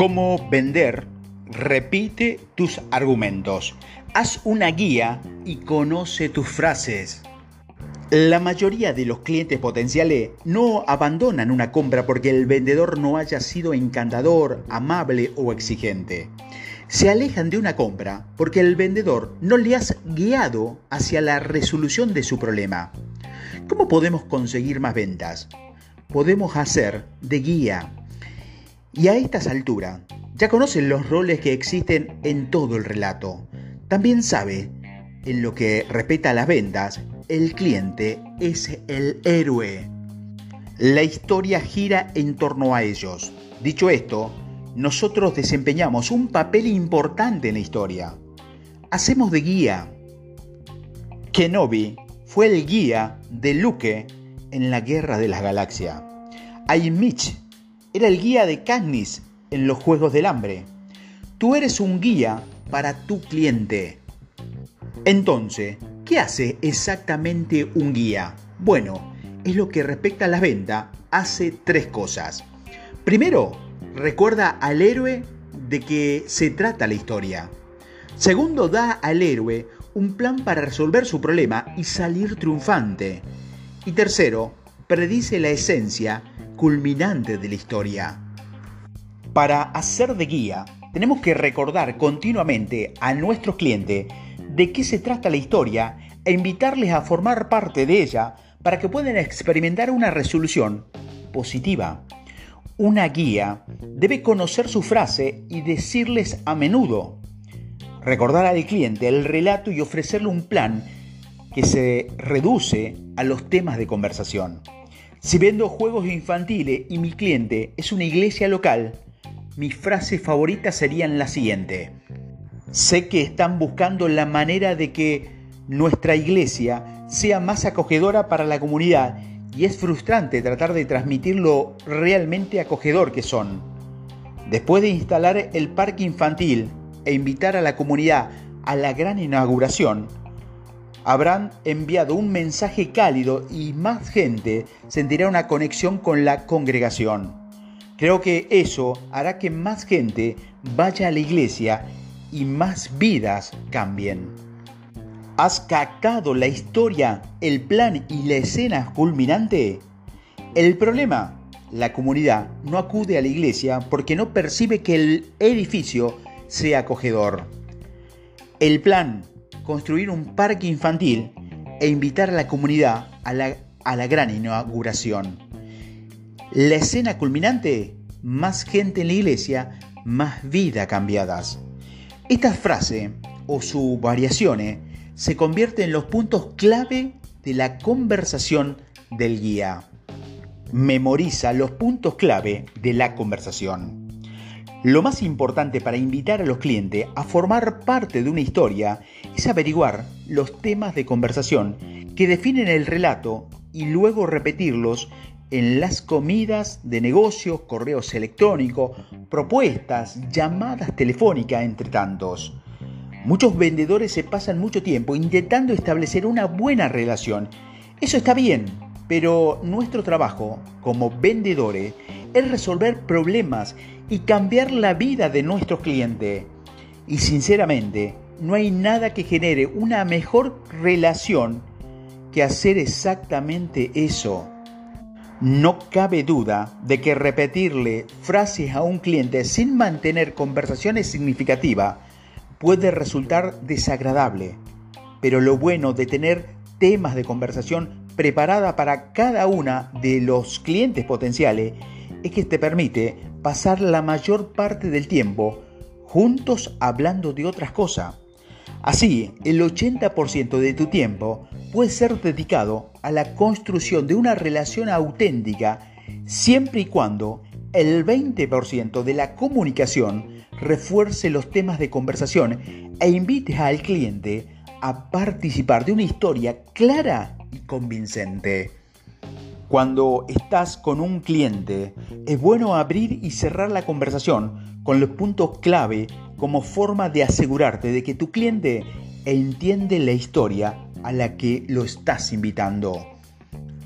¿Cómo vender? Repite tus argumentos. Haz una guía y conoce tus frases. La mayoría de los clientes potenciales no abandonan una compra porque el vendedor no haya sido encantador, amable o exigente. Se alejan de una compra porque el vendedor no le has guiado hacia la resolución de su problema. ¿Cómo podemos conseguir más ventas? Podemos hacer de guía. Y a estas alturas, ya conocen los roles que existen en todo el relato. También sabe, en lo que respecta a las ventas, el cliente es el héroe. La historia gira en torno a ellos. Dicho esto, nosotros desempeñamos un papel importante en la historia. Hacemos de guía. Kenobi fue el guía de Luke en la Guerra de las Galaxias. Mitch era el guía de Katniss en los Juegos del Hambre. Tú eres un guía para tu cliente. Entonces, ¿Qué hace exactamente un guía? Bueno, es lo que respecta a la venta, hace tres cosas. Primero, recuerda al héroe de que se trata la historia. Segundo, da al héroe un plan para resolver su problema y salir triunfante. Y tercero, predice la esencia culminante de la historia. Para hacer de guía, tenemos que recordar continuamente a nuestros clientes de qué se trata la historia e invitarles a formar parte de ella para que puedan experimentar una resolución positiva. Una guía debe conocer su frase y decirles a menudo. Recordar al cliente el relato y ofrecerle un plan que se reduce a los temas de conversación. Si vendo juegos infantiles y mi cliente es una iglesia local, mis frases favoritas serían las siguientes. Sé que están buscando la manera de que nuestra iglesia sea más acogedora para la comunidad y es frustrante tratar de transmitir lo realmente acogedor que son. Después de instalar el parque infantil e invitar a la comunidad a la gran inauguración, habrán enviado un mensaje cálido y más gente sentirá una conexión con la congregación. Creo que eso hará que más gente vaya a la iglesia y más vidas cambien. ¿Has captado la historia, el plan y la escena culminante? El problema, la comunidad no acude a la iglesia porque no percibe que el edificio sea acogedor. El plan, construir un parque infantil e invitar a la comunidad a la, a la gran inauguración. La escena culminante, más gente en la iglesia, más vidas cambiadas. Esta frase o sus variaciones se convierten en los puntos clave de la conversación del guía. Memoriza los puntos clave de la conversación. Lo más importante para invitar a los clientes a formar parte de una historia es averiguar los temas de conversación que definen el relato y luego repetirlos en las comidas de negocios, correos electrónicos, propuestas, llamadas telefónicas, entre tantos. Muchos vendedores se pasan mucho tiempo intentando establecer una buena relación. Eso está bien, pero nuestro trabajo como vendedores es resolver problemas y cambiar la vida de nuestros clientes. Y sinceramente, no hay nada que genere una mejor relación que hacer exactamente eso. No cabe duda de que repetirle frases a un cliente sin mantener conversaciones significativas puede resultar desagradable, pero lo bueno de tener temas de conversación preparada para cada una de los clientes potenciales es que te permite pasar la mayor parte del tiempo juntos hablando de otras cosas. Así, el 80% de tu tiempo puede ser dedicado a la construcción de una relación auténtica siempre y cuando el 20% de la comunicación refuerce los temas de conversación e invites al cliente a participar de una historia clara y convincente. Cuando estás con un cliente, es bueno abrir y cerrar la conversación con los puntos clave como forma de asegurarte de que tu cliente entiende la historia a la que lo estás invitando.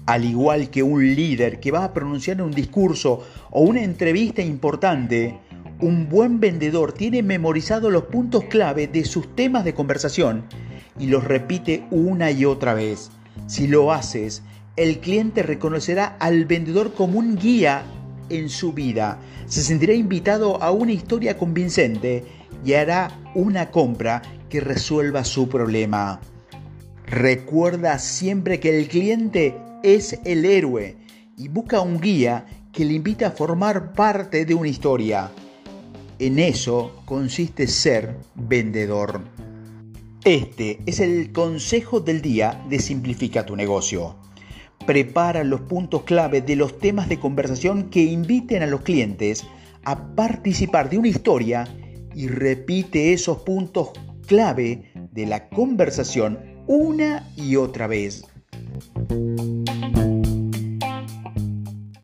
Al igual que un líder que va a pronunciar un discurso o una entrevista importante, Un buen vendedor tiene memorizados los puntos clave de sus temas de conversación y los repite una y otra vez. Si lo haces, el cliente reconocerá al vendedor como un guía en su vida, se sentirá invitado a una historia convincente y hará una compra que resuelva su problema. Recuerda siempre que el cliente es el héroe y busca un guía que le invita a formar parte de una historia. En eso consiste ser vendedor. Este es el consejo del día de Simplifica tu negocio. Prepara los puntos clave de los temas de conversación que inviten a los clientes a participar de una historia y repite esos puntos clave de la conversación una y otra vez.